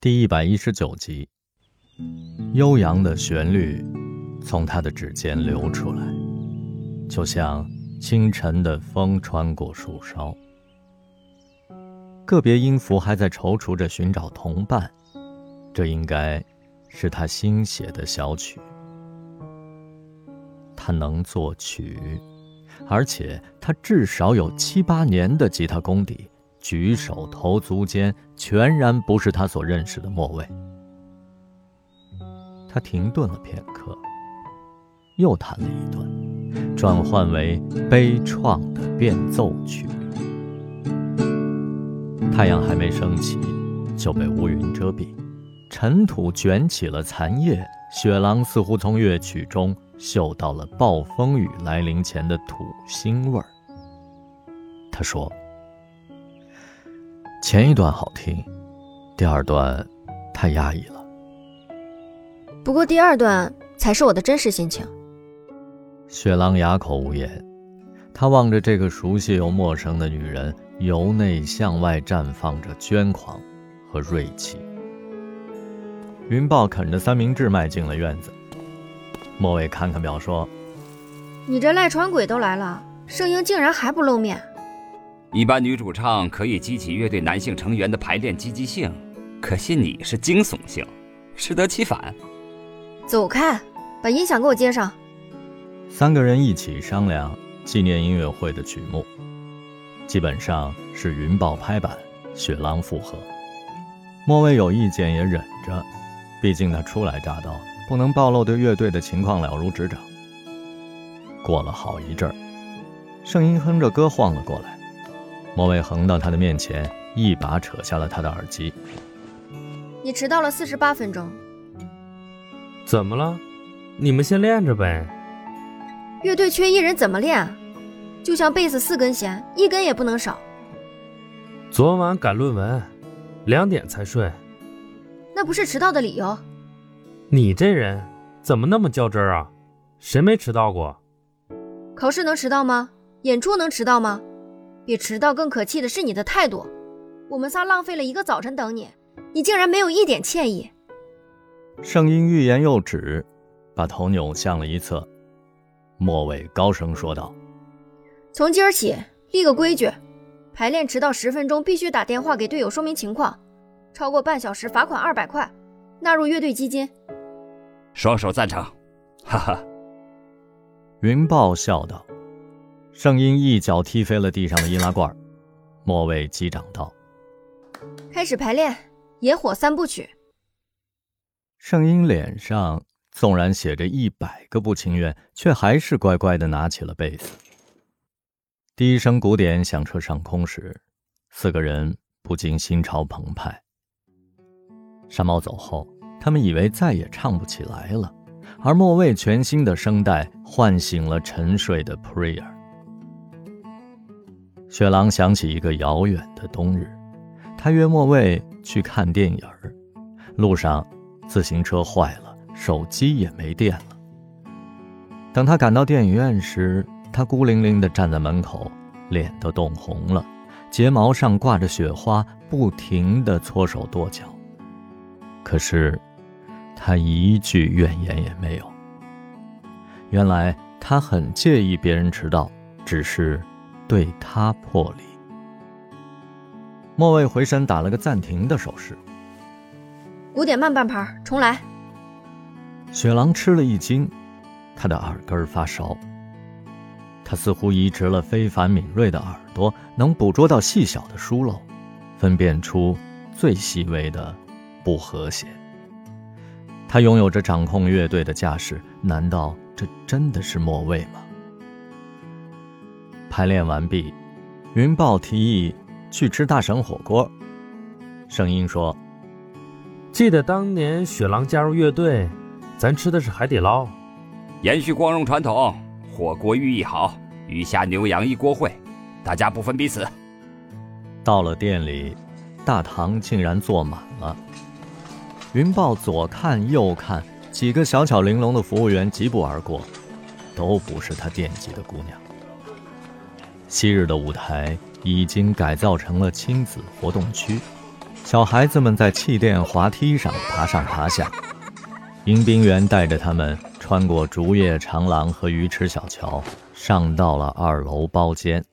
第一百一十九集，悠扬的旋律从他的指尖流出来，就像清晨的风穿过树梢。个别音符还在踌躇着寻找同伴，这应该是他新写的小曲。他能作曲，而且他至少有七八年的吉他功底。举手投足间，全然不是他所认识的莫卫。他停顿了片刻，又弹了一段，转换为悲怆的变奏曲。太阳还没升起，就被乌云遮蔽，尘土卷起了残叶。雪狼似乎从乐曲中嗅到了暴风雨来临前的土腥味儿。他说。前一段好听，第二段太压抑了。不过第二段才是我的真实心情。雪狼哑口无言，他望着这个熟悉又陌生的女人，由内向外绽放着捐狂和锐气。云豹啃着三明治迈进了院子，莫伟看看表说：“你这赖床鬼都来了，圣婴竟然还不露面。”一般女主唱可以激起乐队男性成员的排练积极性，可惜你是惊悚性，适得其反。走开，把音响给我接上。三个人一起商量纪念音乐会的曲目，基本上是云豹拍板，雪狼附和。莫蔚有意见也忍着，毕竟他初来乍到，不能暴露对乐队的情况了如指掌。过了好一阵儿，圣音哼着歌晃了过来。莫蔚横到他的面前，一把扯下了他的耳机。你迟到了四十八分钟。怎么了？你们先练着呗。乐队缺一人怎么练？就像贝斯四根弦，一根也不能少。昨晚赶论文，两点才睡。那不是迟到的理由。你这人怎么那么较真儿啊？谁没迟到过？考试能迟到吗？演出能迟到吗？比迟到更可气的是你的态度，我们仨浪费了一个早晨等你，你竟然没有一点歉意。声音欲言又止，把头扭向了一侧。末尾高声说道：“从今儿起立个规矩，排练迟到十分钟必须打电话给队友说明情况，超过半小时罚款二百块，纳入乐队基金。”双手赞成，哈哈。云豹笑道。圣婴一脚踢飞了地上的易拉罐，莫卫击掌道：“开始排练《野火三部曲》。”圣婴脸上纵然写着一百个不情愿，却还是乖乖的拿起了贝斯。第一声鼓点响彻上空时，四个人不禁心潮澎湃。山猫走后，他们以为再也唱不起来了，而莫卫全新的声带唤醒了沉睡的 Prayer。雪狼想起一个遥远的冬日，他约莫未去看电影儿，路上自行车坏了，手机也没电了。等他赶到电影院时，他孤零零地站在门口，脸都冻红了，睫毛上挂着雪花，不停地搓手跺脚。可是，他一句怨言也没有。原来他很介意别人迟到，只是。对他破例，莫卫回身打了个暂停的手势。鼓点慢半拍，重来。雪狼吃了一惊，他的耳根发烧。他似乎移植了非凡敏锐的耳朵，能捕捉到细小的疏漏，分辨出最细微的不和谐。他拥有着掌控乐队的架势，难道这真的是莫卫吗？排练完毕，云豹提议去吃大神火锅。声音说：“记得当年雪狼加入乐队，咱吃的是海底捞。延续光荣传统，火锅寓意好，鱼虾牛羊一锅烩，大家不分彼此。”到了店里，大堂竟然坐满了。云豹左看右看，几个小巧玲珑的服务员疾步而过，都不是他惦记的姑娘。昔日的舞台已经改造成了亲子活动区，小孩子们在气垫滑梯上爬上爬下，迎宾员带着他们穿过竹叶长廊和鱼池小桥，上到了二楼包间。